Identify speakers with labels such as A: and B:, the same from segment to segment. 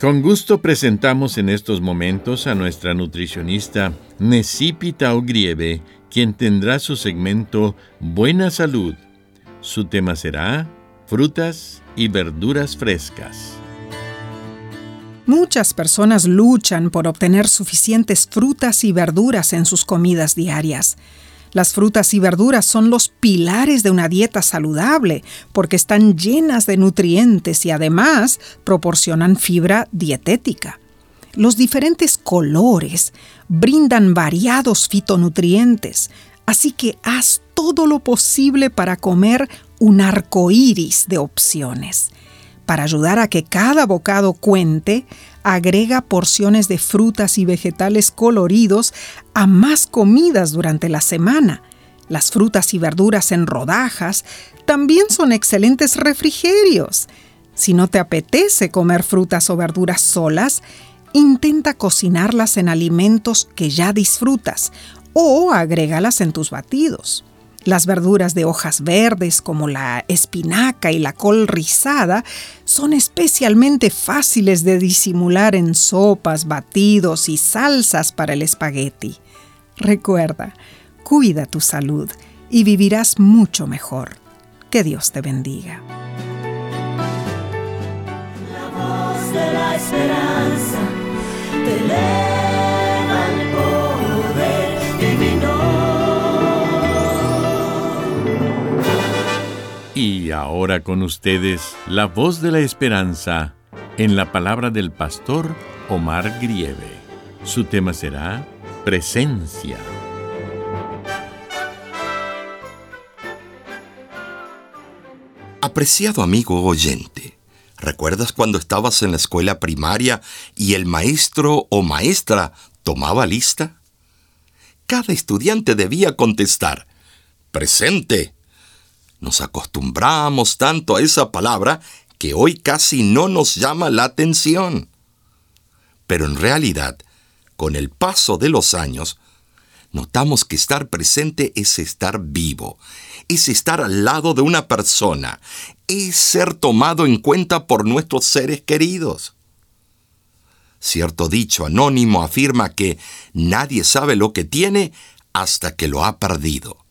A: Con gusto presentamos en estos momentos a nuestra nutricionista Necipita Ogrieve, quien tendrá su segmento Buena Salud. Su tema será Frutas y verduras frescas.
B: Muchas personas luchan por obtener suficientes frutas y verduras en sus comidas diarias. Las frutas y verduras son los pilares de una dieta saludable porque están llenas de nutrientes y además proporcionan fibra dietética. Los diferentes colores brindan variados fitonutrientes, así que haz todo lo posible para comer un arco iris de opciones. Para ayudar a que cada bocado cuente, agrega porciones de frutas y vegetales coloridos a más comidas durante la semana. Las frutas y verduras en rodajas también son excelentes refrigerios. Si no te apetece comer frutas o verduras solas, intenta cocinarlas en alimentos que ya disfrutas o agrégalas en tus batidos. Las verduras de hojas verdes como la espinaca y la col rizada son especialmente fáciles de disimular en sopas, batidos y salsas para el espagueti. Recuerda, cuida tu salud y vivirás mucho mejor. Que Dios te bendiga.
A: Y ahora con ustedes, la voz de la esperanza en la palabra del pastor Omar Grieve. Su tema será Presencia.
C: Apreciado amigo oyente, ¿recuerdas cuando estabas en la escuela primaria y el maestro o maestra tomaba lista? Cada estudiante debía contestar, presente nos acostumbramos tanto a esa palabra que hoy casi no nos llama la atención. Pero en realidad, con el paso de los años, notamos que estar presente es estar vivo, es estar al lado de una persona, es ser tomado en cuenta por nuestros seres queridos. Cierto dicho anónimo afirma que nadie sabe lo que tiene hasta que lo ha perdido.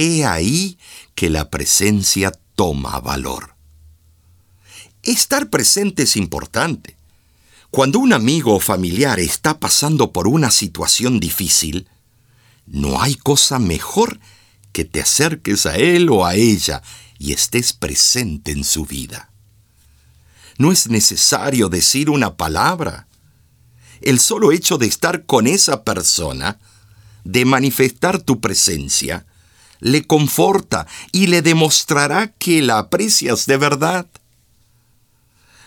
C: He ahí que la presencia toma valor. Estar presente es importante. Cuando un amigo o familiar está pasando por una situación difícil, no hay cosa mejor que te acerques a él o a ella y estés presente en su vida. No es necesario decir una palabra. El solo hecho de estar con esa persona, de manifestar tu presencia, le conforta y le demostrará que la aprecias de verdad.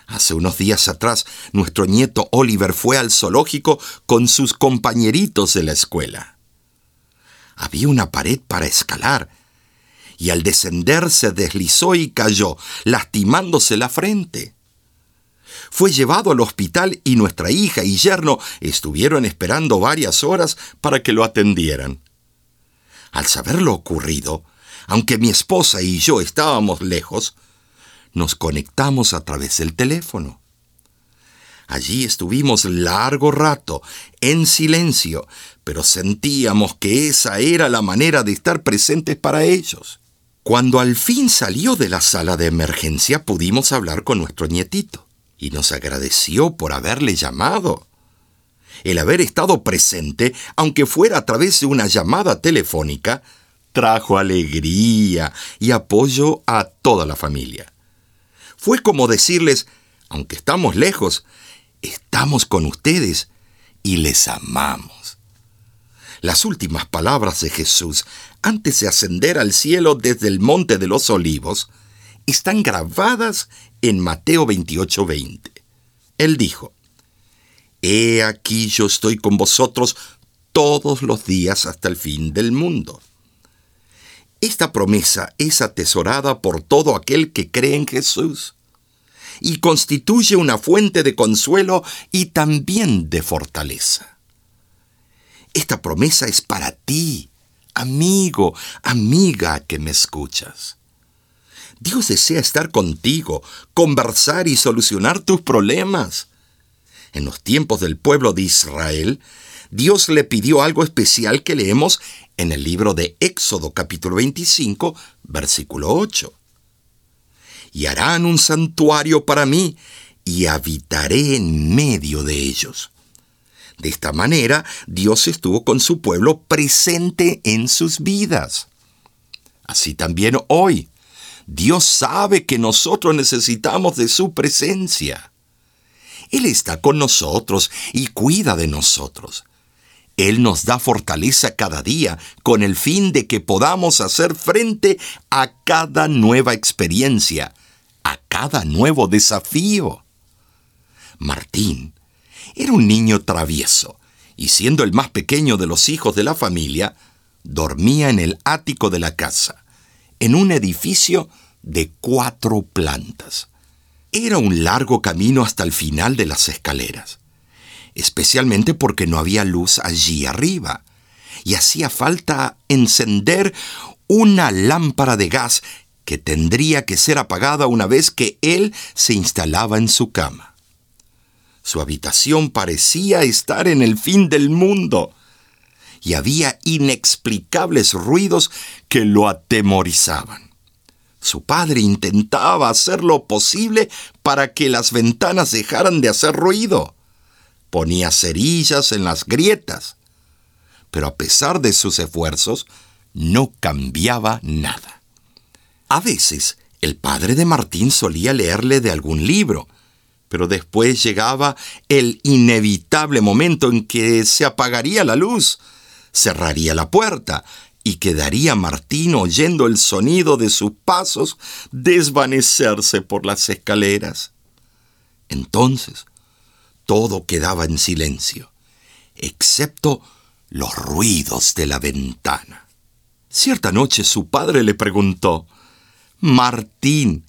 C: Hace unos días atrás, nuestro nieto Oliver fue al zoológico con sus compañeritos de la escuela. Había una pared para escalar, y al descender se deslizó y cayó, lastimándose la frente. Fue llevado al hospital y nuestra hija y yerno estuvieron esperando varias horas para que lo atendieran. Al saber lo ocurrido, aunque mi esposa y yo estábamos lejos, nos conectamos a través del teléfono. Allí estuvimos largo rato, en silencio, pero sentíamos que esa era la manera de estar presentes para ellos. Cuando al fin salió de la sala de emergencia pudimos hablar con nuestro nietito y nos agradeció por haberle llamado. El haber estado presente, aunque fuera a través de una llamada telefónica, trajo alegría y apoyo a toda la familia. Fue como decirles, aunque estamos lejos, estamos con ustedes y les amamos. Las últimas palabras de Jesús antes de ascender al cielo desde el monte de los olivos están grabadas en Mateo 28:20. Él dijo, He aquí yo estoy con vosotros todos los días hasta el fin del mundo. Esta promesa es atesorada por todo aquel que cree en Jesús y constituye una fuente de consuelo y también de fortaleza. Esta promesa es para ti, amigo, amiga que me escuchas. Dios desea estar contigo, conversar y solucionar tus problemas. En los tiempos del pueblo de Israel, Dios le pidió algo especial que leemos en el libro de Éxodo capítulo 25, versículo 8. Y harán un santuario para mí, y habitaré en medio de ellos. De esta manera, Dios estuvo con su pueblo presente en sus vidas. Así también hoy, Dios sabe que nosotros necesitamos de su presencia. Él está con nosotros y cuida de nosotros. Él nos da fortaleza cada día con el fin de que podamos hacer frente a cada nueva experiencia, a cada nuevo desafío. Martín era un niño travieso y siendo el más pequeño de los hijos de la familia, dormía en el ático de la casa, en un edificio de cuatro plantas. Era un largo camino hasta el final de las escaleras, especialmente porque no había luz allí arriba, y hacía falta encender una lámpara de gas que tendría que ser apagada una vez que él se instalaba en su cama. Su habitación parecía estar en el fin del mundo y había inexplicables ruidos que lo atemorizaban. Su padre intentaba hacer lo posible para que las ventanas dejaran de hacer ruido. Ponía cerillas en las grietas, pero a pesar de sus esfuerzos, no cambiaba nada. A veces, el padre de Martín solía leerle de algún libro, pero después llegaba el inevitable momento en que se apagaría la luz, cerraría la puerta y quedaría Martín oyendo el sonido de sus pasos desvanecerse por las escaleras. Entonces, todo quedaba en silencio, excepto los ruidos de la ventana. Cierta noche su padre le preguntó, Martín,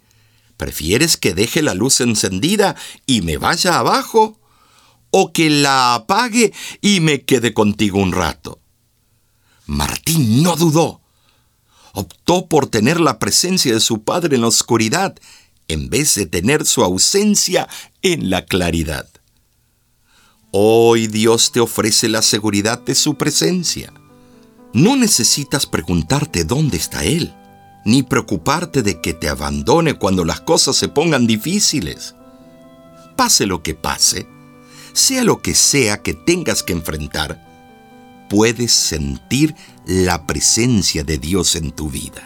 C: ¿Prefieres que deje la luz encendida y me vaya abajo? ¿O que la apague y me quede contigo un rato? Martín no dudó. Optó por tener la presencia de su padre en la oscuridad en vez de tener su ausencia en la claridad. Hoy Dios te ofrece la seguridad de su presencia. No necesitas preguntarte dónde está Él ni preocuparte de que te abandone cuando las cosas se pongan difíciles. Pase lo que pase, sea lo que sea que tengas que enfrentar, puedes sentir la presencia de Dios en tu vida.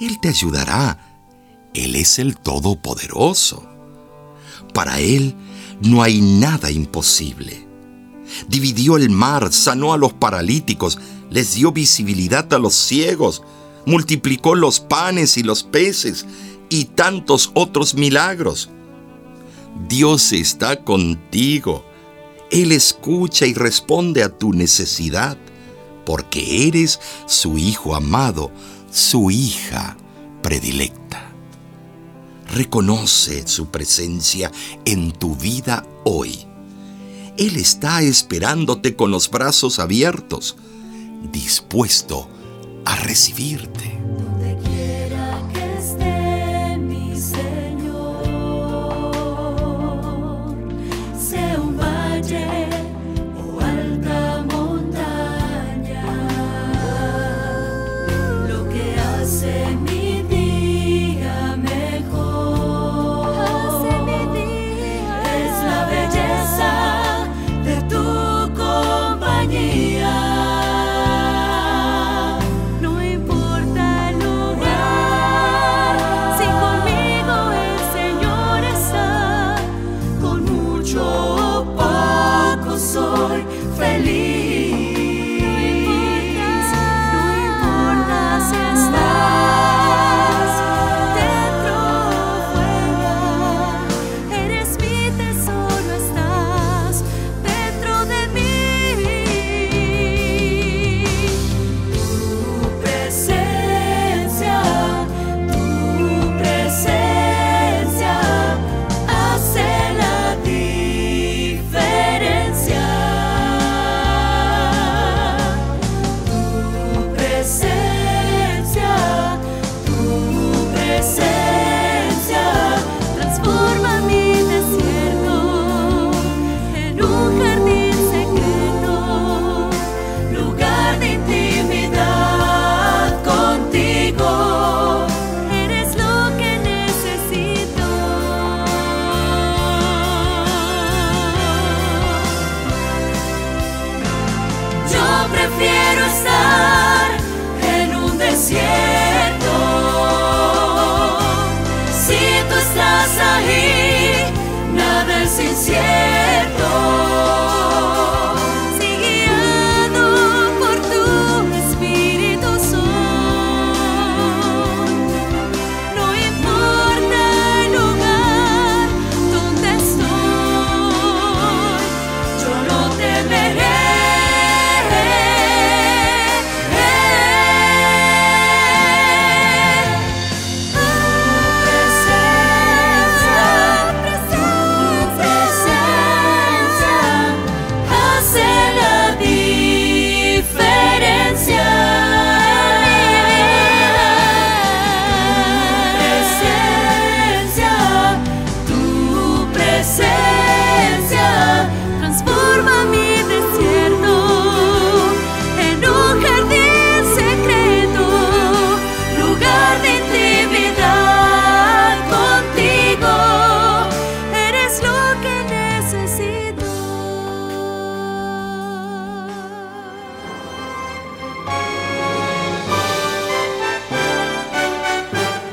C: Él te ayudará. Él es el Todopoderoso. Para Él no hay nada imposible. Dividió el mar, sanó a los paralíticos, les dio visibilidad a los ciegos, multiplicó los panes y los peces y tantos otros milagros. Dios está contigo. Él escucha y responde a tu necesidad, porque eres su hijo amado, su hija predilecta. Reconoce su presencia en tu vida hoy. Él está esperándote con los brazos abiertos, dispuesto a recibirte.
D: estás ahí, nada es incierto.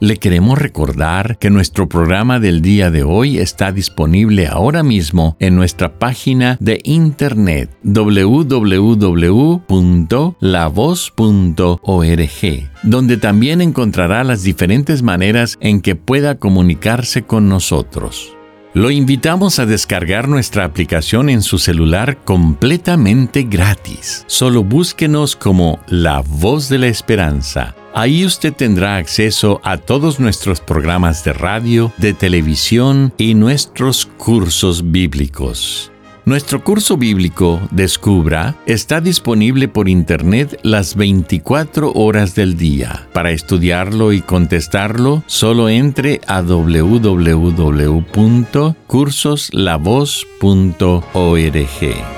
A: Le queremos recordar que nuestro programa del día de hoy está disponible ahora mismo en nuestra página de internet www.lavoz.org, donde también encontrará las diferentes maneras en que pueda comunicarse con nosotros. Lo invitamos a descargar nuestra aplicación en su celular completamente gratis. Solo búsquenos como La Voz de la Esperanza Ahí usted tendrá acceso a todos nuestros programas de radio, de televisión y nuestros cursos bíblicos. Nuestro curso bíblico Descubra está disponible por Internet las 24 horas del día. Para estudiarlo y contestarlo, solo entre a www.cursoslavos.org.